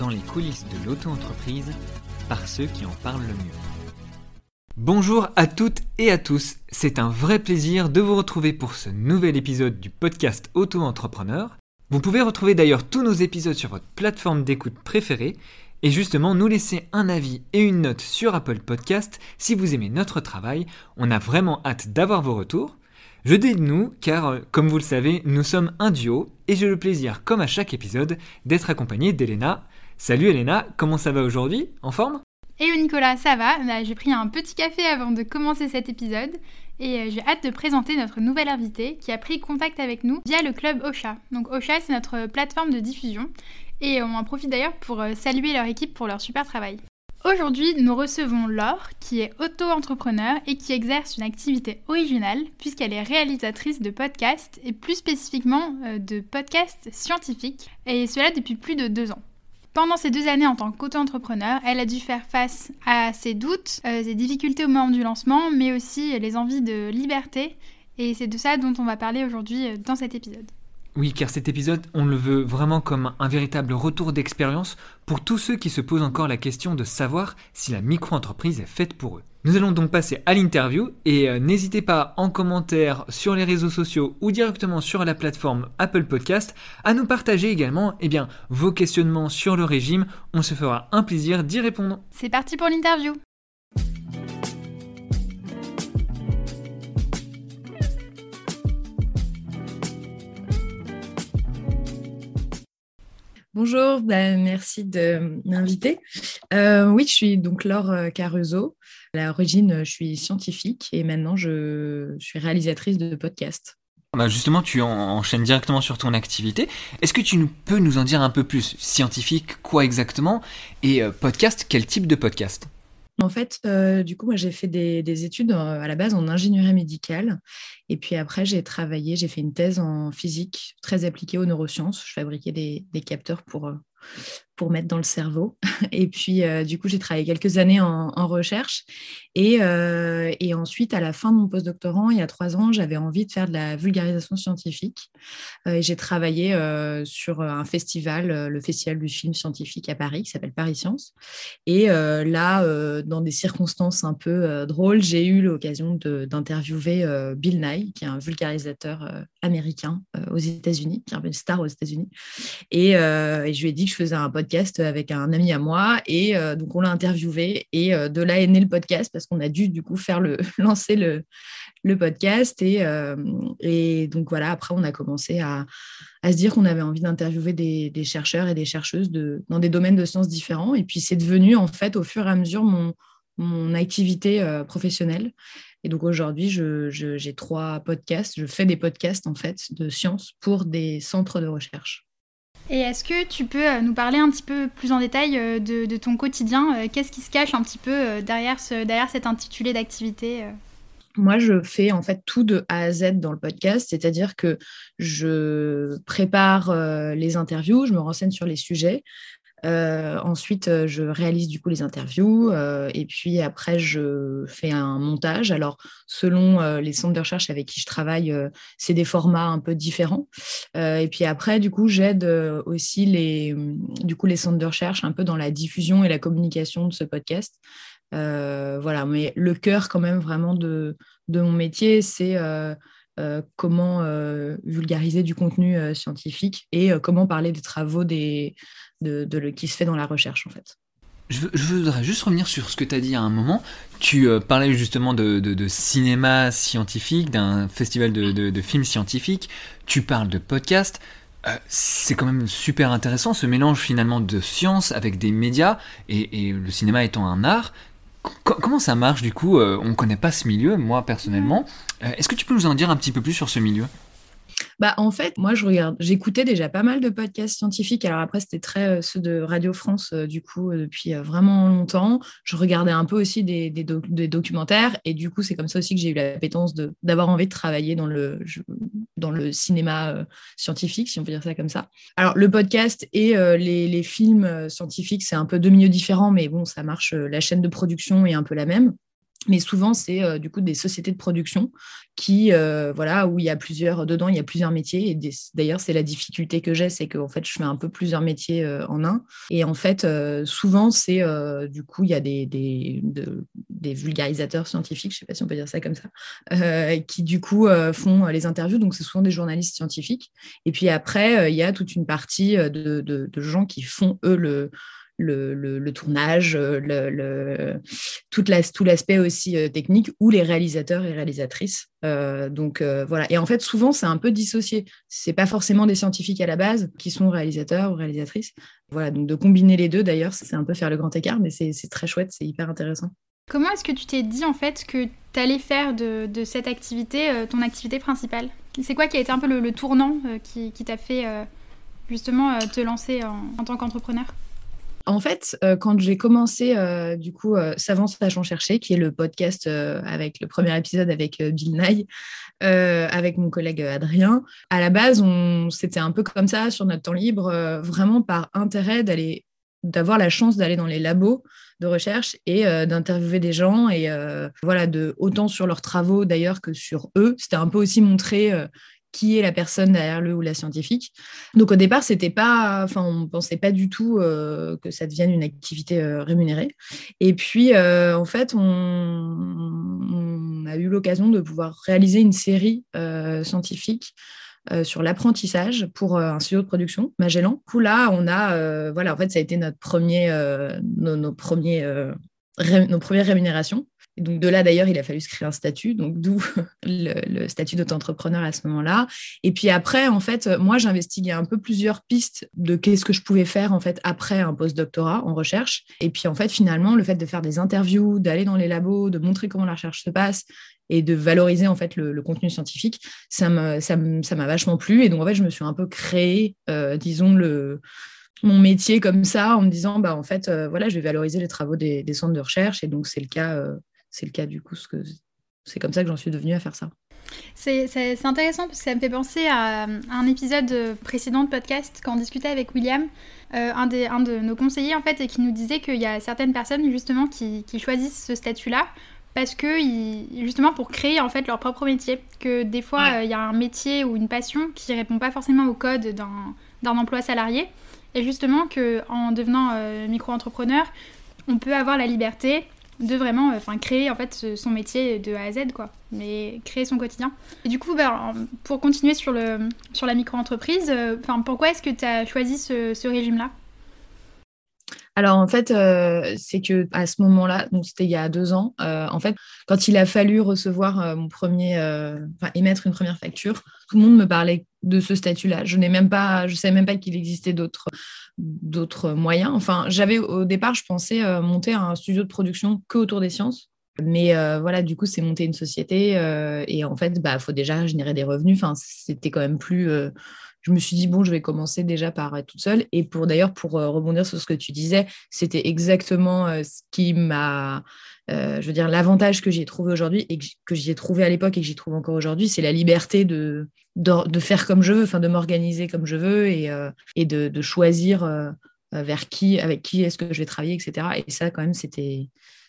dans les coulisses de l'auto-entreprise par ceux qui en parlent le mieux. Bonjour à toutes et à tous, c'est un vrai plaisir de vous retrouver pour ce nouvel épisode du podcast Auto-entrepreneur. Vous pouvez retrouver d'ailleurs tous nos épisodes sur votre plateforme d'écoute préférée et justement nous laisser un avis et une note sur Apple Podcast si vous aimez notre travail. On a vraiment hâte d'avoir vos retours. Je dis nous car, euh, comme vous le savez, nous sommes un duo et j'ai le plaisir, comme à chaque épisode, d'être accompagné d'Elena. Salut Elena, comment ça va aujourd'hui? En forme? Hello Nicolas, ça va? Bah, J'ai pris un petit café avant de commencer cet épisode et euh, j'ai hâte de présenter notre nouvel invité qui a pris contact avec nous via le club Ocha. Donc Ocha, c'est notre plateforme de diffusion et on en profite d'ailleurs pour euh, saluer leur équipe pour leur super travail. Aujourd'hui, nous recevons Laure, qui est auto-entrepreneur et qui exerce une activité originale puisqu'elle est réalisatrice de podcasts et plus spécifiquement euh, de podcasts scientifiques, et cela depuis plus de deux ans. Pendant ces deux années en tant qu'auto-entrepreneur, elle a dû faire face à ses doutes, euh, ses difficultés au moment du lancement, mais aussi les envies de liberté, et c'est de ça dont on va parler aujourd'hui euh, dans cet épisode. Oui, car cet épisode, on le veut vraiment comme un véritable retour d'expérience pour tous ceux qui se posent encore la question de savoir si la micro-entreprise est faite pour eux. Nous allons donc passer à l'interview et euh, n'hésitez pas en commentaire sur les réseaux sociaux ou directement sur la plateforme Apple Podcast à nous partager également eh vos questionnements sur le régime. On se fera un plaisir d'y répondre. C'est parti pour l'interview. Bonjour, ben, merci de m'inviter. Euh, oui, je suis donc Laure euh, Caruso. À l'origine, je suis scientifique et maintenant je, suis réalisatrice de podcasts. Bah justement, tu enchaînes directement sur ton activité. Est-ce que tu peux nous en dire un peu plus? Scientifique, quoi exactement? Et euh, podcast, quel type de podcast? En fait, du coup, moi, j'ai fait des, études à la base en ingénierie médicale. Et puis après, j'ai travaillé, j'ai fait une thèse en physique très appliquée aux neurosciences. Je fabriquais des, des capteurs pour pour mettre dans le cerveau. Et puis, euh, du coup, j'ai travaillé quelques années en, recherche. Euh, et, ensuite, à la fin de mon postdoctorant, il y a trois ans, j'avais envie de faire de la vulgarisation scientifique. Euh, et j'ai travaillé sur un festival, le Festival du film scientifique à Paris, qui s'appelle Paris Science. Et là, dans des circonstances un peu drôles, j'ai eu l'occasion d'interviewer Bill Nye, qui est un vulgarisateur américain aux États-Unis, qui est une star aux États-Unis. Et, et je lui ai dit que je faisais un podcast avec un ami à moi et euh, donc on l'a interviewé et euh, de là est né le podcast parce qu'on a dû du coup faire le lancer le, le podcast et, euh, et, donc voilà après on a commencé à, à se dire qu'on avait envie d'interviewer des, chercheurs et des chercheuses de, dans des domaines de sciences différents et puis c'est devenu en fait au fur et à mesure mon, mon activité professionnelle et donc aujourd'hui, j'ai trois podcasts. Je fais des podcasts en fait de sciences pour des centres de recherche. Et est-ce que tu peux euh, nous parler un petit peu plus en détail euh, de, ton quotidien euh, Qu'est-ce qui se cache un petit peu derrière, ce, derrière cet intitulé d'activité moi, je fais en fait tout de A à Z dans le podcast, c'est-à-dire que je prépare les interviews, je me renseigne sur les sujets, ensuite, euh, je réalise du coup les interviews euh, et puis après, je fais un montage. Alors, selon les centres de recherche avec qui je travaille, c'est des formats un peu différents. et puis après, du coup, j'aide aussi les, du coup, les centres de recherche un peu dans la diffusion et la communication de ce podcast. voilà, mais le cœur quand même vraiment de, de mon métier, c'est comment vulgariser du contenu scientifique et comment parler des travaux des, de, qui se fait dans la recherche en fait. Je, voudrais juste revenir sur ce que tu as dit à un moment. Tu euh, parlais justement de, cinéma scientifique, d'un festival de, films scientifiques. Tu parles de podcast. Euh, c'est quand même super intéressant ce mélange finalement de science avec des médias et, le cinéma étant un art. comment ça marche du coup euh, On ne connaît pas ce milieu, moi personnellement. Est-ce que tu peux nous en dire un petit peu plus sur ce milieu? Bah, en fait, moi, je regarde, j'écoutais déjà pas mal de podcasts scientifiques. Alors après, c'était très euh, ceux de Radio France, euh, du coup, euh, depuis vraiment longtemps. Je regardais un peu aussi des, documentaires. Et du coup, c'est comme ça aussi que j'ai eu la l'appétence d'avoir envie de travailler dans le, dans le cinéma scientifique, si on peut dire ça comme ça. Alors, le podcast et les, les, films scientifiques, c'est un peu deux milieux différents, mais bon, ça marche. la chaîne de production est un peu la même. Mais souvent c'est euh, du coup des sociétés de production qui euh, voilà où il y a plusieurs dedans il y a plusieurs métiers. Et d'ailleurs c'est la difficulté que j'ai c'est que fait je fais un peu plusieurs métiers euh, en un. Et en fait souvent c'est du coup il y a des, des, vulgarisateurs scientifiques je sais pas si on peut dire ça comme ça qui du coup font les interviews. Donc c'est souvent des journalistes scientifiques. Et puis après il y a toute une partie de, de gens qui font eux le le, tournage, euh, tout l'aspect aussi euh, technique, ou les réalisateurs et réalisatrices. Euh, donc voilà. Et en fait, souvent, c'est un peu dissocié. C'est pas forcément des scientifiques à la base qui sont réalisateurs ou réalisatrices. Voilà, donc de combiner les deux, d'ailleurs, c'est un peu faire le grand écart, mais c'est très chouette, c'est hyper intéressant. Comment est-ce que tu t'es dit en fait que tu allais faire de, cette activité ton activité principale? C'est quoi qui a été un peu le, tournant qui, t'a fait justement te lancer en tant qu'entrepreneur? En fait, euh, quand j'ai commencé, euh, du coup, euh, Sachant Chercher, qui est le podcast avec le premier épisode avec Bill Nye, avec mon collègue Adrien, à la base, c'était un peu comme ça sur notre temps libre, vraiment par intérêt d'aller d'avoir la chance d'aller dans les labos de recherche et d'interviewer des gens et voilà de autant sur leurs travaux d'ailleurs que sur eux. C'était un peu aussi montrer qui est la personne derrière le ou la scientifique. Donc au départ, c'était pas, enfin, on pensait pas du tout euh, que ça devienne une activité euh, rémunérée. Et puis, euh, en fait, on, a eu l'occasion de pouvoir réaliser une série scientifique sur l'apprentissage pour un studio de production, Magellan. Du coup, là, on a, voilà, en fait, ça a été notre premier, nos, premiers, nos premières rémunérations donc de là d'ailleurs, il a fallu se créer un statut, donc d'où le, statut d'auto-entrepreneur à ce moment-là. Et puis après, en fait, moi j'investiguais un peu plusieurs pistes de qu'est-ce que je pouvais faire en fait après un post-doctorat en recherche. Et puis en fait, finalement, le fait de faire des interviews, d'aller dans les labos, de montrer comment la recherche se passe et de valoriser en fait le, contenu scientifique, ça m'a ça, vachement plu. Et donc en fait, je me suis un peu créé, euh, disons le mon métier comme ça en me disant bah en fait euh, voilà je vais valoriser les travaux des, centres de recherche et donc c'est le cas euh, c'est le cas du coup. Que c'est comme ça que j'en suis devenue à faire ça. C'est intéressant parce que ça me fait penser à, un épisode précédent de podcast quand on discutait avec William, euh, un, des, un, de nos conseillers en fait, et qui nous disait qu'il y a certaines personnes justement qui, qui choisissent ce statut-là parce que justement pour créer en fait leur propre métier. Que des fois euh, il y a un métier ou une passion qui répond pas forcément au code d'un emploi salarié, et justement que en devenant euh, micro-entrepreneur, on peut avoir la liberté de vraiment enfin créer en fait son métier de A à Z quoi. Mais créer son quotidien. Et du coup bah, pour continuer sur le sur la micro-entreprise euh, enfin pourquoi est-ce que tu as choisi ce, régime là alors en fait, euh, c'est que à ce moment-là, donc c'était il y a deux ans, euh, en fait, quand il a fallu recevoir mon premier, enfin émettre une première facture, tout le monde me parlait de ce statut-là. Je n'ai même pas, je savais même pas qu'il existait d'autres d'autres moyens. Enfin, j'avais au départ, je pensais euh, monter un studio de production que autour des sciences. Mais euh, voilà, du coup, c'est monter une société euh, et en fait, bah, faut déjà générer des revenus. Enfin, c'était quand même plus. je me suis dit bon, je vais commencer déjà par être toute seule. Et pour d'ailleurs, pour rebondir sur ce que tu disais, c'était exactement ce qui m'a je veux dire, l'avantage que j'ai trouvé aujourd'hui et que j'ai trouvé à l'époque et que j'y trouve encore aujourd'hui, c'est la liberté de, de, faire comme je veux, de m'organiser comme je veux et, euh, et de, choisir euh, vers qui, avec qui est-ce que je vais travailler, etc. Et ça, quand même, c'était.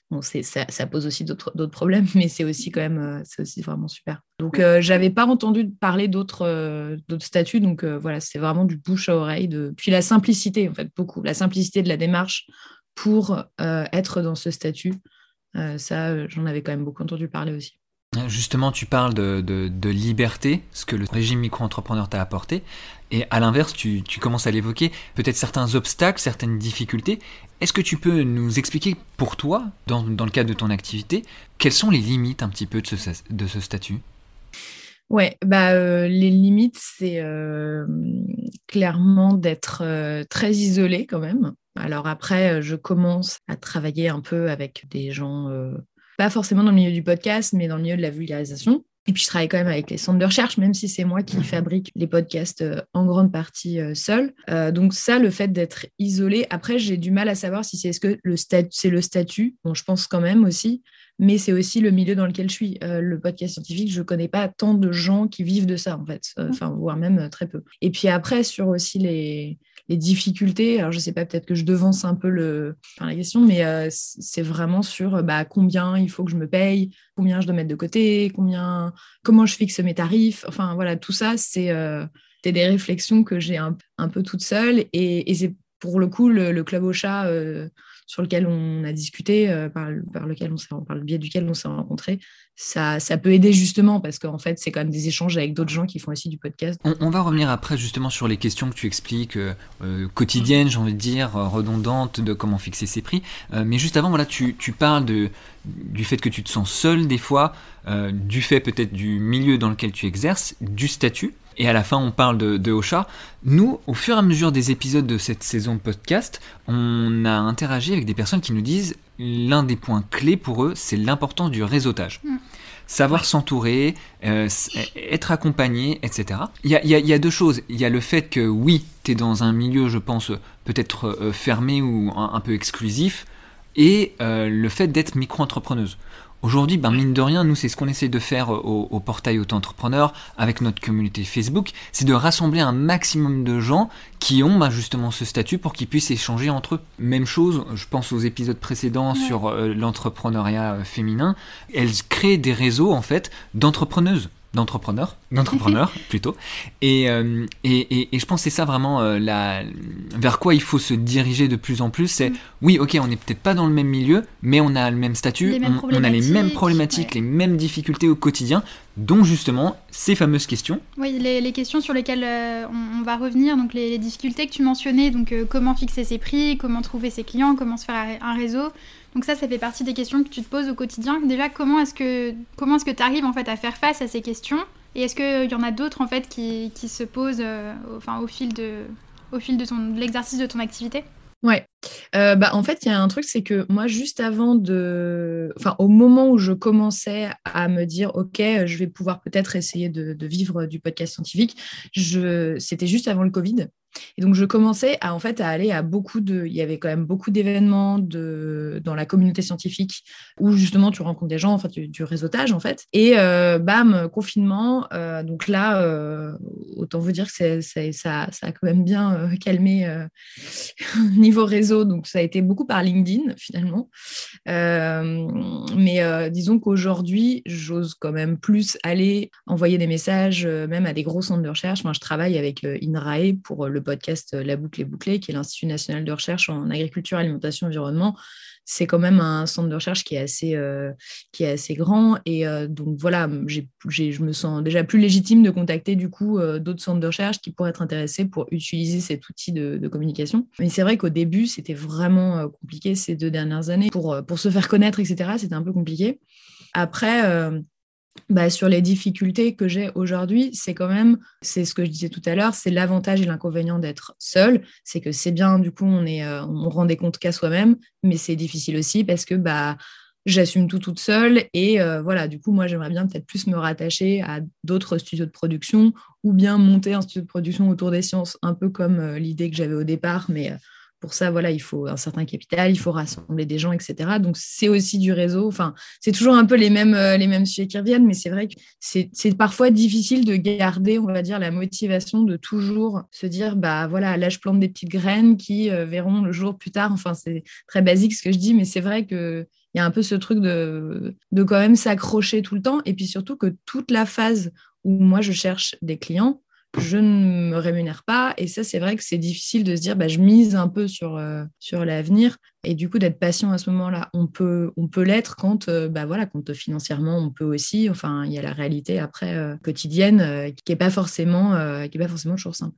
Bon, ça, ça, pose aussi d'autres problèmes, mais c'est aussi quand même, euh, aussi vraiment super. Donc, je j'avais pas entendu parler d'autres statuts, donc voilà, c'est vraiment du bouche à oreille. De... Puis la simplicité, en fait, beaucoup, la simplicité de la démarche pour être dans ce statut, ça, j'en avais quand même beaucoup entendu parler aussi. Justement, tu parles de, liberté, ce que le régime micro-entrepreneur t'a apporté, et à l'inverse, tu, commences à l'évoquer, peut-être certains obstacles, certaines difficultés. Est-ce que tu peux nous expliquer pour toi, dans, le cadre de ton activité, quelles sont les limites un petit peu de ce, de ce statut? Ouais, bah, euh, les limites, c'est euh, clairement d'être euh, très isolé quand même. Alors après, je commence à travailler un peu avec des gens pas forcément dans le milieu du podcast, mais dans le milieu de la vulgarisation. Et puis, je travaille quand même avec les centres de recherche, même si c'est moi qui fabrique les podcasts euh, en grande partie euh, seul. Euh, donc, ça, le fait d'être isolé, après, j'ai du mal à savoir si c'est -ce que le c'est le statut. Bon, je pense quand même aussi. Mais c'est aussi le milieu dans lequel je suis. Euh, le podcast scientifique, je ne connais pas tant de gens qui vivent de ça, en fait, euh, enfin, voire même très peu. Et puis après, sur aussi les, difficultés, alors je ne sais pas, peut-être que je devance un peu le, la question, mais c'est vraiment sur bah, combien il faut que je me paye, combien je dois mettre de côté, combien, comment je fixe mes tarifs, enfin voilà, tout ça, c'est des réflexions que j'ai un, peu toute seule. Et, c'est pour le coup le, club au chat euh, sur lequel on a discuté, euh, par, lequel on par le biais duquel on s'est rencontrés, ça, ça, peut aider justement parce qu'en fait, c'est quand même des échanges avec d'autres gens qui font aussi du podcast. On, va revenir après justement sur les questions que tu expliques, euh, quotidiennes, j'ai envie de dire, redondantes, de comment fixer ses prix. mais juste avant, voilà, tu, tu parles de, du fait que tu te sens seul des fois, du fait peut-être du milieu dans lequel tu exerces, du statut et à la fin on parle de, de Ocha. Nous, au fur et à mesure des épisodes de cette saison de podcast, on a interagi avec des personnes qui nous disent l'un des points clés pour eux, c'est l'importance du réseautage. Mm. Savoir s'entourer, euh, être accompagné, etc. Il y, a, deux choses. Il y a le fait que oui, tu es dans un milieu, je pense, peut-être euh, fermé ou un, peu exclusif, et euh, le fait d'être micro-entrepreneuse. Aujourd'hui, ben, mine de rien, nous, c'est ce qu'on essaie de faire euh, au, portail auto-entrepreneur avec notre communauté Facebook, c'est de rassembler un maximum de gens qui ont ben, justement ce statut pour qu'ils puissent échanger entre eux. Même chose, je pense aux épisodes précédents sur euh, l'entrepreneuriat euh, féminin, elles créent des réseaux en fait d'entrepreneuses d'entrepreneurs, d'entrepreneurs plutôt. Euh, et, et, et, je pense que c'est ça vraiment euh, la, vers quoi il faut se diriger de plus en plus. C'est mm. oui, ok, on n'est peut-être pas dans le même milieu, mais on a le même statut, on, a les mêmes problématiques, les mêmes difficultés au quotidien, dont justement ces fameuses questions. Oui, les, questions sur lesquelles euh, on, va revenir, donc les, difficultés que tu mentionnais, donc comment fixer ses prix, comment trouver ses clients, comment se faire un réseau. Donc ça, ça fait partie des questions que tu te poses au quotidien. Déjà, comment est-ce que comment tu arrives en fait à faire face à ces questions? Et est-ce qu'il y en a d'autres en fait qui, qui se posent euh, enfin, au fil de au de, l'exercice de ton activité? Ouais. Euh, bah, en fait, il y a un truc, c'est que moi, juste avant de. Enfin, au moment où je commençais à me dire, OK, je vais pouvoir peut-être essayer de, vivre du podcast scientifique, c'était juste avant le Covid. Et donc, je commençais à, en fait, à aller à beaucoup de. Il y avait quand même beaucoup d'événements de... dans la communauté scientifique où justement tu rencontres des gens, enfin, du, réseautage, en fait. Et euh, bam, confinement. Euh, donc là, euh, autant vous dire que ça, ça, a quand même bien calmé niveau réseau. Donc, ça a été beaucoup par LinkedIn, finalement. mais disons qu'aujourd'hui, j'ose quand même plus aller envoyer des messages, même à des gros centres de recherche. Moi, je travaille avec INRAE pour le podcast euh, La boucle est bouclée, qui est l'Institut national de recherche en agriculture, alimentation, environnement. C'est quand même un centre de recherche qui est assez, euh, qui est assez grand. Et euh, donc voilà, je me sens déjà plus légitime de contacter du coup d'autres centres de recherche qui pourraient être intéressés pour utiliser cet outil de, communication. Mais c'est vrai qu'au début, c'était vraiment compliqué ces deux dernières années. Pour, pour se faire connaître, etc., c'était un peu compliqué. Après, bah, sur les difficultés que j'ai aujourd'hui, c'est quand même, c'est ce que je disais tout à l'heure, c'est l'avantage et l'inconvénient d'être seul. C'est que c'est bien, du coup, on, est, euh, on rend des comptes qu'à soi-même, mais c'est difficile aussi parce que bah, j'assume tout toute seule. Et euh, voilà, du coup, moi, j'aimerais bien peut-être plus me rattacher à d'autres studios de production ou bien monter un studio de production autour des sciences, un peu comme euh, l'idée que j'avais au départ, mais pour ça, voilà, il faut un certain capital, il faut rassembler des gens, etc. Donc, c'est aussi du réseau. Enfin, c'est toujours un peu les mêmes, euh, les mêmes sujets qui reviennent, mais c'est vrai que c'est parfois difficile de garder, on va dire, la motivation de toujours se dire, bah voilà, là, je plante des petites graines qui euh, verront le jour plus tard. Enfin, c'est très basique ce que je dis, mais c'est vrai que il y a un peu ce truc de, de quand même s'accrocher tout le temps. Et puis surtout que toute la phase où moi, je cherche des clients, je ne me rémunère pas. Et ça, c'est vrai que c'est difficile de se dire, bah, je mise un peu sur, euh, sur l'avenir. Et du coup, d'être patient à ce moment-là, on peut, on peut l'être quand, euh, bah, voilà, quand financièrement, on peut aussi. Enfin, il y a la réalité après euh, quotidienne qui n'est pas, forcément, qui pas forcément toujours simple.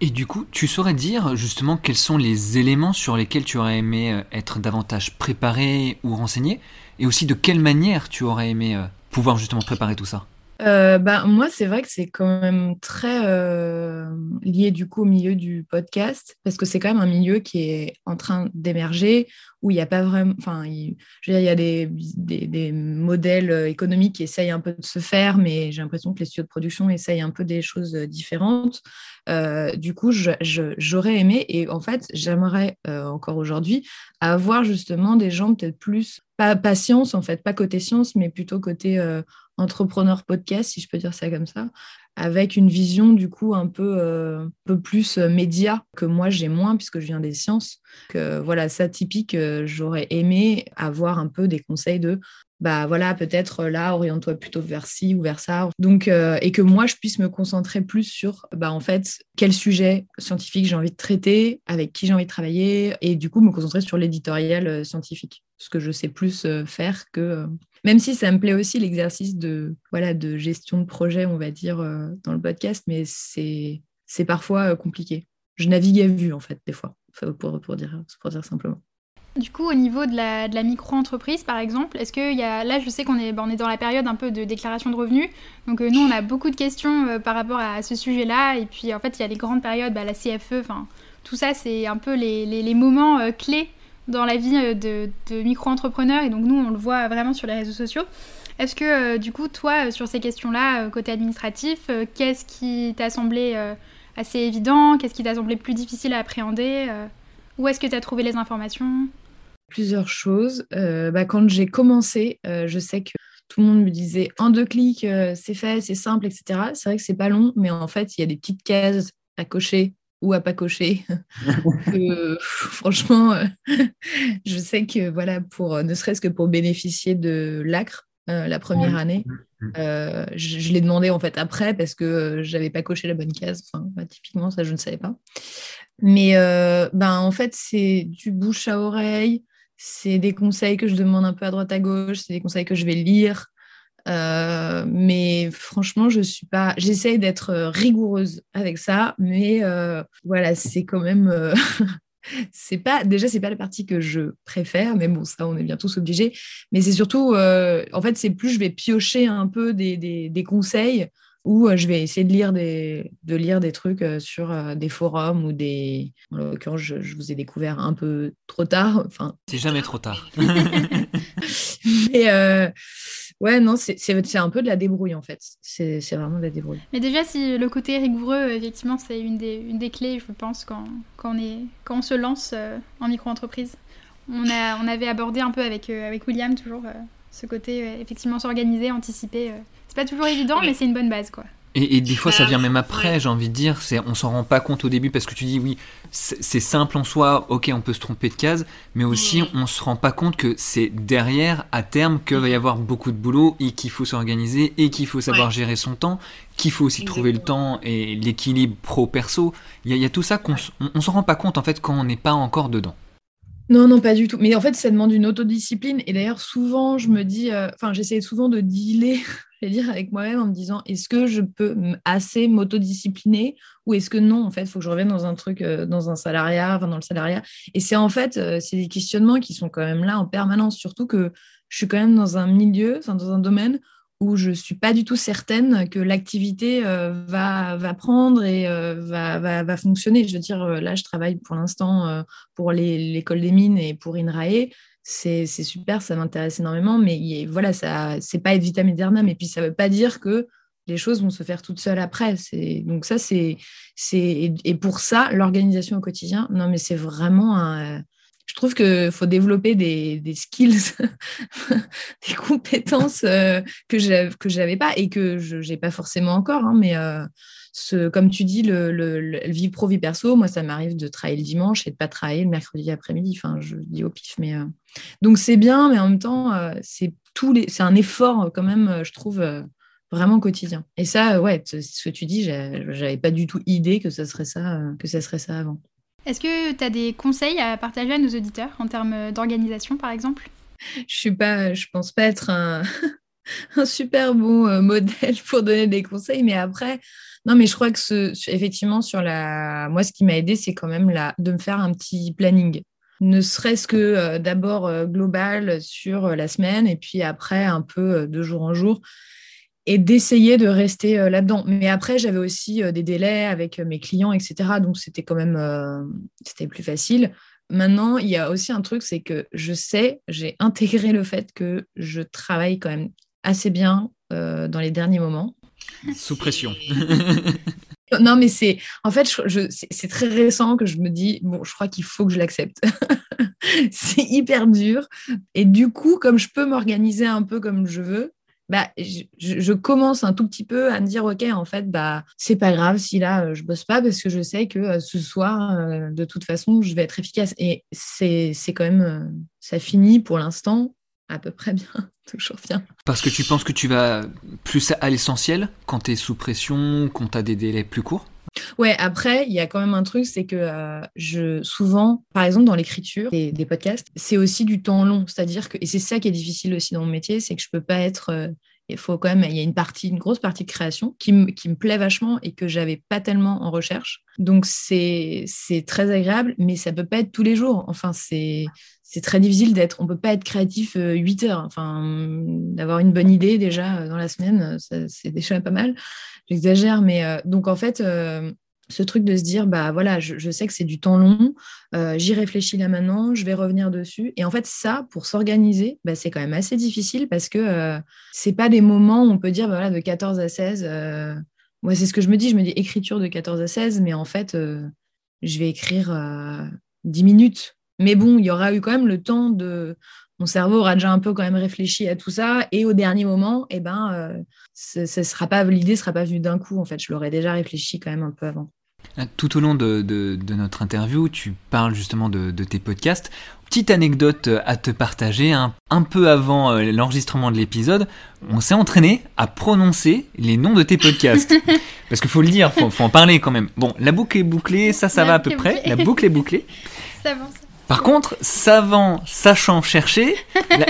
Et du coup, tu saurais dire justement quels sont les éléments sur lesquels tu aurais aimé être davantage préparé ou renseigné? Et aussi de quelle manière tu aurais aimé pouvoir justement préparer tout ça? Euh, bah, moi, c'est vrai que c'est quand même très euh, lié du coup au milieu du podcast, parce que c'est quand même un milieu qui est en train d'émerger, où il n'y a pas vraiment. Enfin, il, y a des, des, modèles économiques qui essayent un peu de se faire, mais j'ai l'impression que les studios de production essayent un peu des choses différentes. Euh, du coup, j'aurais aimé, et en fait, j'aimerais encore aujourd'hui avoir justement des gens peut-être plus, pas science en fait, pas côté science, mais plutôt côté entrepreneur podcast, si je peux dire ça comme ça, avec une vision du coup un peu, euh, peu plus euh, média que moi j'ai moins puisque je viens des sciences. Que, voilà, ça typique, euh, j'aurais aimé avoir un peu des conseils de bah voilà, peut-être là, oriente-toi plutôt vers ci ou vers ça. Donc, et que moi, je puisse me concentrer plus sur, bah en fait, quel sujet scientifique j'ai envie de traiter, avec qui j'ai envie de travailler, et du coup, me concentrer sur l'éditorial scientifique, ce que je sais plus faire que même si ça me plaît aussi l'exercice de, voilà, de gestion de projet, on va dire, euh, dans le podcast, mais c'est, c'est parfois euh, compliqué. Je navigue à vue, en fait, des fois, pour, pour, dire, simplement. Du coup, au niveau de la, de la micro-entreprise, par exemple, est-ce qu'il y a... Là, je sais qu'on est, on est dans la période un peu de déclaration de revenus. Donc, euh, nous, on a beaucoup de questions par rapport à ce sujet-là. Et puis, en fait, il y a les grandes périodes, bah, la CFE, enfin, tout ça, c'est un peu les, les moments clés dans la vie euh, de, micro-entrepreneurs et donc nous on le voit vraiment sur les réseaux sociaux. Est-ce que euh, du coup toi euh, sur ces questions-là côté administratif, qu'est-ce qui t'a semblé assez évident, qu'est-ce qui t'a semblé plus difficile à appréhender Où est-ce que tu as trouvé les informations? Plusieurs choses. Bah, quand j'ai commencé, je sais que tout le monde me disait en deux clics, c'est fait, c'est simple, etc. C'est vrai que c'est pas long, mais en fait, il y a des petites cases à cocher ou à pas cocher. franchement, euh, je sais que voilà, pour ne serait-ce que pour bénéficier de l'ACRE euh, la première année, mm, mm. Euh, je, l'ai demandé en fait après parce que j'avais pas coché la bonne case. Enfin, bah, typiquement, ça je ne savais pas. Mais ben en fait, c'est du bouche à oreille. C'est des conseils que je demande un peu à droite à gauche, c'est des conseils que je vais lire, euh, mais franchement, je suis pas. J'essaye d'être euh, rigoureuse avec ça, mais euh, voilà, c'est quand même. c'est pas déjà c'est pas la partie que je préfère mais bon ça on est bien tous obligés mais c'est surtout en fait c'est plus je vais piocher un peu des, des, des conseils ou je vais essayer de lire des, de lire des trucs sur des forums ou des. En l'occurrence, je, je, vous ai découvert un peu trop tard. Enfin, c'est jamais trop tard. mais, Ouais, non, c'est un peu de la débrouille en fait. C'est vraiment de la débrouille. Mais déjà, si le côté rigoureux, effectivement, c'est une des, une des clés, je pense, quand, quand, on, est, quand on se lance euh, en micro-entreprise. On, a, on avait abordé un peu avec, euh, avec William toujours euh, ce côté, effectivement, s'organiser, anticiper. c'est pas toujours évident, mais c'est une bonne base, quoi. Et, des fois, ça vient même après, j'ai envie de dire. C'est, on s'en rend pas compte au début parce que tu dis oui, c'est simple en soi. Ok, on peut se tromper de case, mais aussi on se rend pas compte que c'est derrière, à terme, que va y avoir beaucoup de boulot et qu'il faut s'organiser et qu'il faut savoir gérer son temps, qu'il faut aussi trouver le temps et l'équilibre pro-perso. Il y, a tout ça qu'on on, s'en rend pas compte en fait quand on n'est pas encore dedans. Non, non, pas du tout. Mais en fait, ça demande une autodiscipline. Et d'ailleurs, souvent, je me dis, euh, enfin, j'essaie souvent de dealer je vais dire, avec moi-même en me disant est-ce que je peux assez m'autodiscipliner ou est-ce que non, en fait, il faut que je revienne dans un truc, euh, dans un salariat, enfin dans le salariat. Et c'est en fait, euh, c'est des questionnements qui sont quand même là en permanence, surtout que je suis quand même dans un milieu, dans un domaine où je ne suis pas du tout certaine que l'activité euh, va, va prendre et va, va, va, fonctionner. Je veux dire, là, je travaille pour l'instant pour l'école des mines et pour INRAE c'est super, ça m'intéresse énormément, mais voilà, ça c'est pas être vitam aeternam, et puis ça veut pas dire que les choses vont se faire toutes seules après. Donc ça, c'est... Et pour ça, l'organisation au quotidien, non, mais c'est vraiment un... Je trouve qu'il faut développer des, skills, des compétences euh, que je n'avais pas et que je n'ai pas forcément encore, hein, mais euh, comme tu dis, le, vie pro, vie perso, moi, ça m'arrive de travailler le dimanche et de pas travailler le mercredi après-midi. Enfin, je dis au pif, mais euh, donc c'est bien, mais en même temps, euh, c'est tous les, c'est un effort quand même, euh, je trouve. vraiment quotidien. Et ça, ouais, ce que tu dis, j'avais pas du tout idée que ça serait ça, que ça serait ça avant. Est-ce que tu as des conseils à partager à nos auditeurs en termes d'organisation, par exemple? Je suis pas, je pense pas être un, un super bon modèle pour donner des conseils, mais après, non, mais je crois que ce, effectivement, sur la, moi, ce qui m'a aidé, c'est quand même la, de me faire un petit planning. Ne serait-ce que euh, d'abord euh, global sur euh, la semaine et puis après un peu de jour en jour. et d'essayer de rester là-dedans. Mais après, j'avais aussi des délais avec mes clients, etc. Donc, c'était quand même c'était plus facile. Maintenant, il y a aussi un truc, c'est que je sais, j'ai intégré le fait que je travaille quand même assez bien dans les derniers moments. Sous pression. Non, mais c'est en fait, c'est très récent que je me dis bon, je crois qu'il faut que je l'accepte. c'est hyper dur. Et du coup, comme je peux m'organiser un peu comme je veux, bah, je, commence un tout petit peu à me dire ok, en fait, bah, c'est pas grave si là je bosse pas parce que je sais que euh, ce soir, euh, de toute façon, je vais être efficace. Et c'est quand même, euh, ça finit pour l'instant à peu près bien, toujours bien. Parce que tu penses que tu vas plus à l'essentiel quand tu es sous pression, quand tu as des délais plus courts? Ouais, après, il y a quand même un truc, c'est que euh, je souvent, par exemple dans l'écriture des, des, podcasts, c'est aussi du temps long. C'est-à-dire que, et c'est ça qui est difficile aussi dans mon métier, c'est que je peux pas être euh, il faut quand même, il y a une partie, une grosse partie de création qui, qui me plaît vachement et que j'avais pas tellement en recherche. Donc c'est très agréable, mais ça peut pas être tous les jours. Enfin, c'est c'est très difficile d'être, on peut pas être créatif 8 euh, heures. Enfin, d'avoir une bonne idée déjà euh, dans la semaine, c'est déjà pas mal. J'exagère, mais euh, donc en fait, ce truc de se dire, bah voilà, je, sais que c'est du temps long, j'y réfléchis là maintenant, je vais revenir dessus. Et en fait, ça, pour s'organiser, bah, c'est quand même assez difficile parce que ce c'est pas des moments où on peut dire, bah, voilà, de 14 à 16. moi, c'est ce que je me dis, je me dis écriture de 14 à 16, mais en fait, je vais écrire 10 minutes mais bon, il y aura eu quand même le temps de. Mon cerveau aura déjà un peu quand même réfléchi à tout ça. Et au dernier moment, eh ben, euh, ce, sera pas l'idée sera pas venue d'un coup. En fait, je l'aurais déjà réfléchi quand même un peu avant. Euh, tout au long de, notre interview, tu parles justement de, tes podcasts. Petite anecdote à te partager, un, peu avant euh, l'enregistrement de l'épisode, on s'est entraîné à prononcer les noms de tes podcasts. Parce qu'il faut le dire, faut, faut en parler quand même. Bon, la boucle est bouclée, ça, ça va à peu près. La boucle est bouclée. ça avance. Par contre, savant, sachant chercher,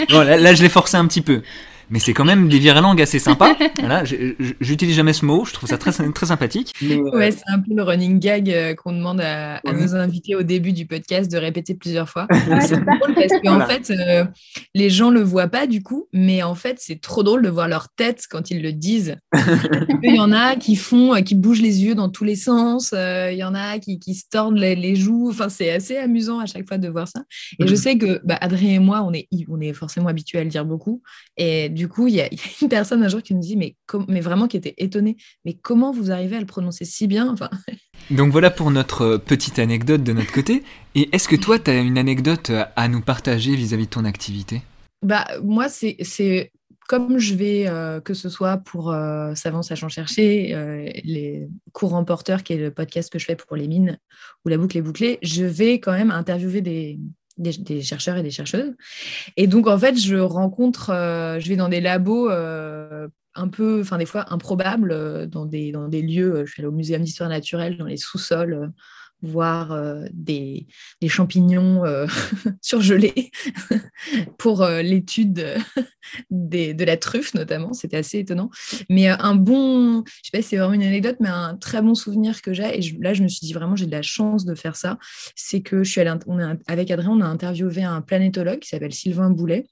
là, là je l'ai forcé un petit peu mais c'est quand même des viralangues assez sympas. voilà, j'utilise jamais ce mot, je trouve ça très, très sympathique. Ouais, c'est un peu le running gag euh, qu'on demande à, nos invités au début du podcast de répéter plusieurs fois. c'est drôle parce qu'en fait, euh, les gens le voient pas du coup, mais en fait, c'est trop drôle de voir leur tête quand ils le disent. il y en a qui font, euh, qui bougent les yeux dans tous les sens, il y en a qui, qui se tordent les, joues. Enfin, c'est assez amusant à chaque fois de voir ça. Et je mhm. sais que bah, Adrien et moi, on est, on est forcément habitués à le dire beaucoup. Et du coup, il y, a une personne un jour qui me dit, mais, mais vraiment qui était étonnée, mais comment vous arrivez à le prononcer si bien enfin... Donc voilà pour notre euh, petite anecdote de notre côté. Et est-ce que toi, tu as une anecdote euh, à nous partager vis-à-vis de ton activité? Bah, Moi, c'est comme je vais, euh, que ce soit pour Savant Sachant Chercher, les courants porteurs, qui est le podcast que je fais pour les mines, ou la boucle est bouclée, je vais quand même interviewer des, des, chercheurs et des chercheuses. Et donc, en fait, je rencontre, euh, je vais dans des labos euh, un peu, enfin, des fois improbables, euh, dans, des, dans des lieux. Je suis allée au Muséum d'histoire naturelle, dans les sous-sols voir euh, des, champignons euh, surgelés pour euh, l'étude de la truffe notamment. C'était assez étonnant. Mais un bon, je sais pas si c'est vraiment une anecdote, mais un très bon souvenir que j'ai, et là je me suis dit vraiment j'ai de la chance de faire ça, c'est que je suis allée, on avec Adrien, on a interviewé un planétologue qui s'appelle Sylvain Boulet.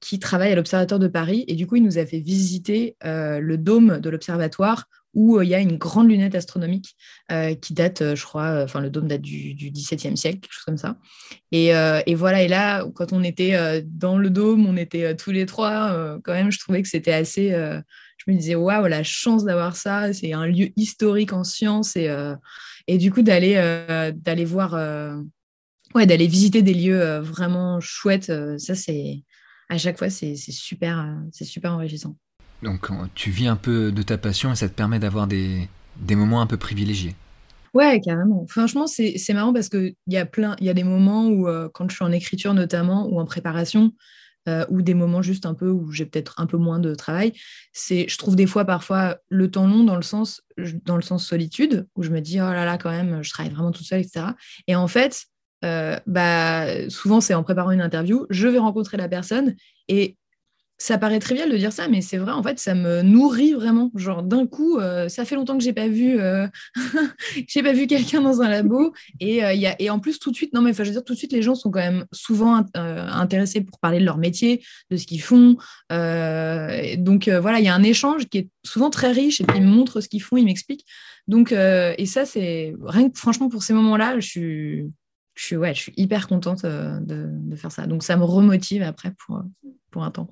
qui travaille à l'Observatoire de Paris. Et du coup, il nous a fait visiter le dôme de l'Observatoire où euh, il y a une grande lunette astronomique euh, qui date, euh, je crois, enfin le dôme date du, XVIIe siècle, quelque chose comme ça. Et, voilà, et là, quand on était dans le dôme, on était tous les trois, quand même, je trouvais que c'était assez... je me disais, waouh, la chance d'avoir ça, c'est un lieu historique en sciences, et, et du coup, d'aller d'aller voir... ouais, d'aller visiter des lieux vraiment chouettes, ça, c'est... À chaque fois, c'est super, c'est super enrichissant. Donc tu vis un peu de ta passion et ça te permet d'avoir des, des moments un peu privilégiés. Ouais, carrément. Franchement, c'est marrant parce qu'il y a plein, il y a des moments où, euh, quand je suis en écriture notamment, ou en préparation, euh, ou des moments juste un peu où j'ai peut-être un peu moins de travail, c'est, je trouve des fois parfois le temps long dans le sens, dans le sens solitude, où je me dis, oh là là, quand même, je travaille vraiment toute seule, etc. Et en fait, euh, bah, souvent c'est en préparant une interview, je vais rencontrer la personne et ça paraît trivial de dire ça, mais c'est vrai, en fait, ça me nourrit vraiment. Genre, d'un coup, euh, ça fait longtemps que j'ai pas vu, euh, pas vu quelqu'un dans un labo. Et, euh, y a, et en plus, tout de suite, non, mais je veux dire, tout de suite, les gens sont quand même souvent intéressés pour parler de leur métier, de ce qu'ils font. donc, voilà, il y a un échange qui est souvent très riche et puis ils me montrent ce qu'ils font, ils m'expliquent. Donc, et ça, c'est rien que franchement, pour ces moments-là, je suis. Je suis, ouais, je suis hyper contente de, de, faire ça. Donc, ça me remotive après pour, pour un temps.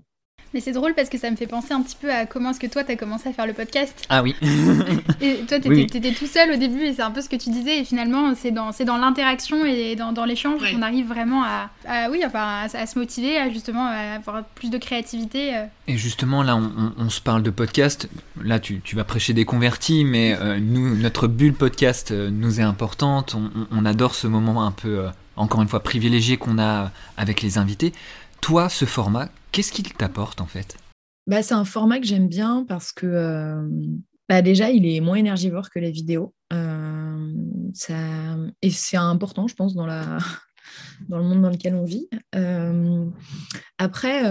Mais c'est drôle parce que ça me fait penser un petit peu à comment est-ce que toi, tu as commencé à faire le podcast. Ah oui. et toi, tu étais, tout seul au début et c'est un peu ce que tu disais. Et finalement, c'est dans, dans l'interaction et dans, dans l'échange qu'on arrive vraiment à, oui, enfin, à, se motiver, à justement avoir plus de créativité. Euh. Et justement, là, on, se parle de podcast. Là, tu, tu vas prêcher des convertis, mais euh, nous, notre bulle podcast euh, nous est importante. On, on, adore ce moment un peu, encore une fois, privilégié qu'on a avec les invités. Toi, ce format, qu'est-ce qu'il t'apporte en fait? Bah, C'est un format que j'aime bien parce que euh, bah, déjà, il est moins énergivore que les vidéos. Euh, ça... Et c'est important, je pense, dans, le monde dans lequel on vit. Euh, après,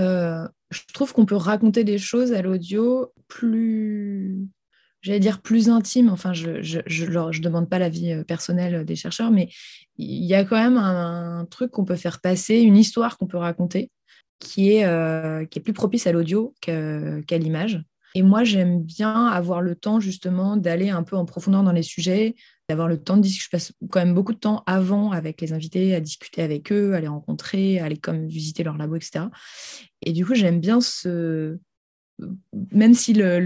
je trouve qu'on peut raconter des choses à l'audio plus j'allais dire plus intime, enfin je je demande pas l'avis personnel des chercheurs, mais il y a quand même un truc qu'on peut faire passer, une histoire qu'on peut raconter, qui est, euh, qui est plus propice à l'audio qu'à l'image. Et moi, j'aime bien avoir le temps justement d'aller un peu en profondeur dans les sujets, d'avoir le temps de discuter. Je passe quand même beaucoup de temps avant avec les invités, à discuter avec eux, à les rencontrer, à aller comme visiter leur labo, etc. Et du coup, j'aime bien ce... Même si l'épisode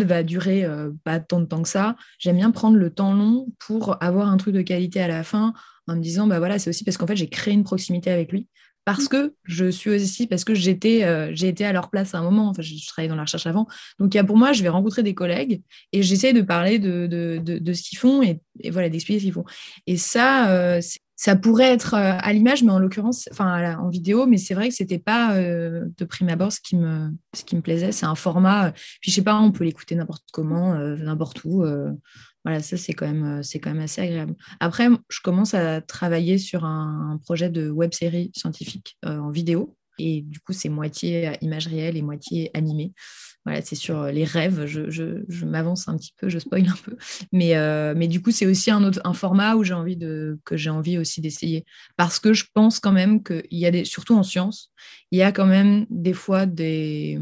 le, le, va durer euh, pas tant de temps que ça, j'aime bien prendre le temps long pour avoir un truc de qualité à la fin en me disant, bah voilà, c'est aussi parce qu'en fait, j'ai créé une proximité avec lui parce que je suis aussi, parce que j'étais, euh, j'ai été à leur place à un moment, enfin, je, travaillais dans la recherche avant. Donc, pour moi, je vais rencontrer des collègues et j'essaie de parler de, de, de, ce qu'ils font et, voilà, d'expliquer ce qu'ils font. Et ça, euh, ça pourrait être euh, à l'image, mais en l'occurrence, enfin, en vidéo, mais c'est vrai que c'était pas de prime abord ce qui me, ce qui me plaisait. C'est un format, puis je sais pas, on peut l'écouter n'importe comment, n'importe où. Voilà, ça, c'est quand, même, euh, c'est quand même assez agréable. Après, je commence à travailler sur un, projet de web série scientifique euh, en vidéo. Et du coup, c'est moitié image réelle et moitié animée. Voilà, c'est sur les rêves. Je, je, m'avance un petit peu, je spoil un peu. Mais, euh, mais du coup, c'est aussi un, autre, un format où j'ai envie de, que j'ai envie aussi d'essayer. Parce que je pense quand même qu'il y a des, surtout en sciences, il y a quand même des fois des,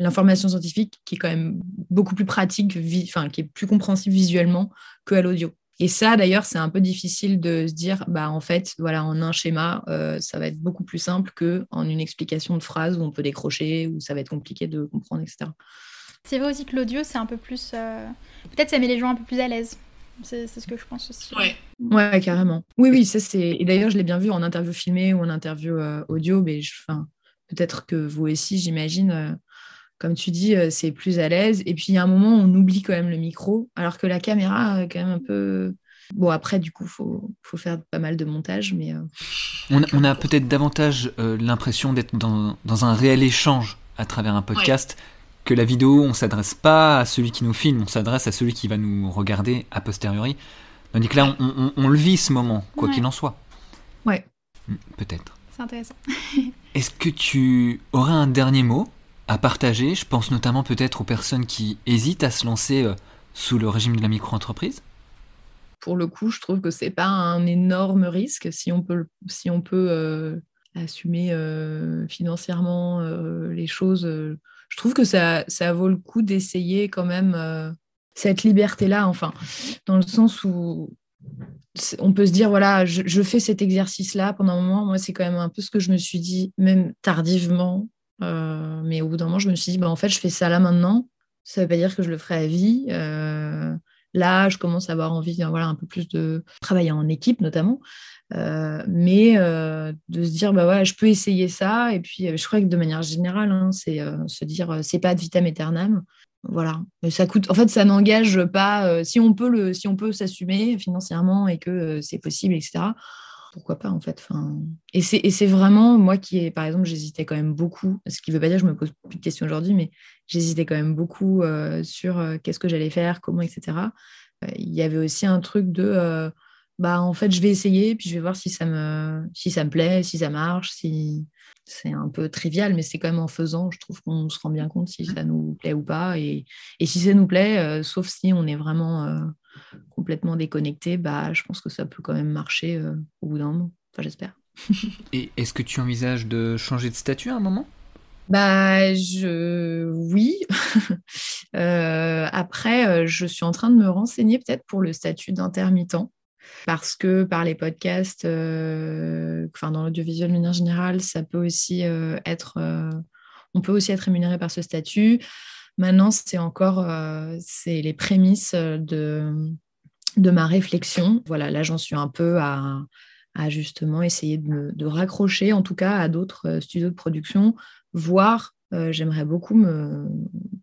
l'information scientifique qui est quand même beaucoup plus pratique, enfin, qui est plus compréhensible visuellement que à l'audio. Et ça, d'ailleurs, c'est un peu difficile de se dire, bah, en fait, voilà, en un schéma, euh, ça va être beaucoup plus simple qu'en une explication de phrase où on peut décrocher, où ça va être compliqué de comprendre, etc. C'est vrai aussi que l'audio, c'est un peu plus. Euh, peut-être ça met les gens un peu plus à l'aise. C'est ce que je pense aussi. Ouais, ouais carrément. Oui, oui, ça c'est. Et d'ailleurs, je l'ai bien vu en interview filmée ou en interview euh, audio, mais je... enfin, peut-être que vous aussi, j'imagine comme tu dis, euh, c'est plus à l'aise. Et puis, il y a un moment, on oublie quand même le micro, alors que la caméra, quand même un peu. Bon, après, du coup, il faut, faut, faire pas mal de montage, mais... Euh, on, a peut-être davantage euh, l'impression d'être dans, dans, un réel échange à travers un podcast que la vidéo, on s'adresse pas à celui qui nous filme, on s'adresse à celui qui va nous regarder a posteriori. Tandis que là, on, on, le vit ce moment, quoi qu'il en soit. Ouais. Hmm, peut-être. C'est intéressant. Est-ce que tu aurais un dernier mot à partager. Je pense notamment peut-être aux personnes qui hésitent à se lancer euh, sous le régime de la micro-entreprise. Pour le coup, je trouve que c'est pas un énorme risque si on peut, si on peut euh, assumer euh, financièrement les choses. je trouve que ça, ça vaut le coup d'essayer quand même cette liberté-là, enfin, dans le sens où on peut se dire, voilà, je, je fais cet exercice-là pendant un moment. Moi, c'est quand même un peu ce que je me suis dit, même tardivement, euh, mais au bout d'un moment, je me suis dit, bah, en fait, je fais ça là maintenant. Ça ne veut pas dire que je le ferai à vie. Euh, là, je commence à avoir envie voilà, un peu plus de travailler en équipe, notamment. Euh, mais de se dire, bah ouais, je peux essayer ça. Et puis, je crois que de manière générale, hein, c'est se dire, c'est pas de vitam aeternam. Voilà. Ça coûte. En fait, ça n'engage pas. si on peut le, si on peut s'assumer financièrement et que c'est possible, etc pourquoi pas en fait. Et c'est vraiment moi qui, est, par exemple, j'hésitais quand même beaucoup, ce qui ne veut pas dire que je me pose plus de questions aujourd'hui, mais j'hésitais quand même beaucoup euh, sur euh, qu'est-ce que j'allais faire, comment, etc. Euh, il y avait aussi un truc de bah en fait je vais essayer puis je vais voir si ça me si ça me plaît, si ça marche, si c'est un peu trivial, mais c'est quand même en faisant, je trouve qu'on se rend bien compte si ça nous plaît ou pas. Et, si ça nous plaît, sauf si on est vraiment complètement déconnecté, bah, je pense que ça peut quand même marcher euh, au bout d'un moment. Enfin, j'espère. Et est-ce que tu envisages de changer de statut à un moment? Bah, je... oui. après, je suis en train de me renseigner peut-être pour le statut d'intermittent parce que par les podcasts, euh, enfin dans l'audiovisuel de manière générale, ça peut aussi euh, être, euh, on peut aussi être rémunéré par ce statut. Maintenant, c'est encore, c'est les prémices de, de ma réflexion. Voilà, là, j'en suis un peu à, à justement essayer de, de, raccrocher, en tout cas, à d'autres studios de production, voire j'aimerais beaucoup me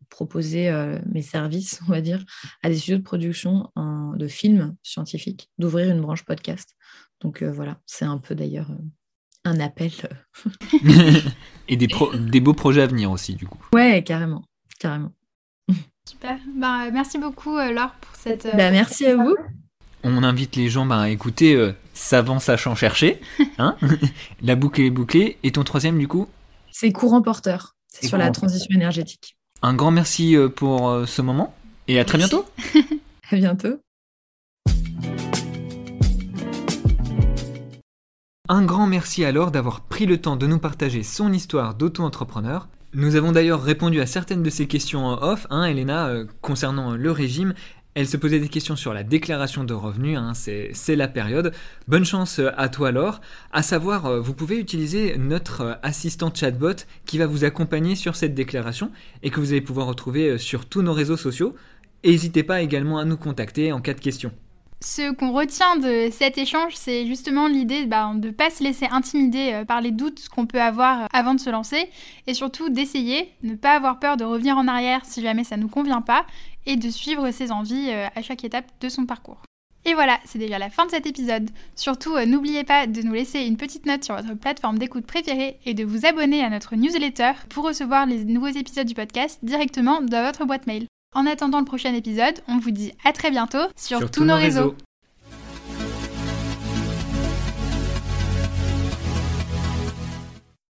proposer euh, mes services, on va dire, à des studios de production de films scientifiques, d'ouvrir une branche podcast. Donc euh, voilà, c'est un peu d'ailleurs euh, un appel. Et des, des beaux projets à venir aussi, du coup. Ouais, carrément, carrément. Super. Bah, merci beaucoup, Laure, pour cette. Bah, merci à vous. On invite les gens bah, à écouter Savant Sachant Chercher. Hein la boucle est bouclée. Et ton troisième, du coup? C'est Courant Porteur. C'est sur la transition énergétique. Un grand merci euh, pour euh, ce moment et à très bientôt. à bientôt. Un grand merci alors d'avoir pris le temps de nous partager son histoire d'auto-entrepreneur. Nous avons d'ailleurs répondu à certaines de ces questions en off, hein, Elena, euh, concernant le régime elle se posait des questions sur la déclaration de revenus, hein, c'est la période. Bonne chance euh, à toi alors. À savoir, euh, vous pouvez utiliser notre euh, assistant chatbot qui va vous accompagner sur cette déclaration et que vous allez pouvoir retrouver sur tous nos réseaux sociaux. N'hésitez pas également à nous contacter en cas de questions. Ce qu'on retient de cet échange, c'est justement l'idée bah, de ne pas se laisser intimider par les doutes qu'on peut avoir avant de se lancer et surtout d'essayer, ne pas avoir peur de revenir en arrière si jamais ça ne nous convient pas et de suivre ses envies euh, à chaque étape de son parcours. Et voilà, c'est déjà la fin de cet épisode. Surtout, euh, n'oubliez pas de nous laisser une petite note sur votre plateforme d'écoute préférée et de vous abonner à notre newsletter pour recevoir les nouveaux épisodes du podcast directement dans votre boîte mail. En attendant le prochain épisode, on vous dit à très bientôt sur, tous, nos réseaux.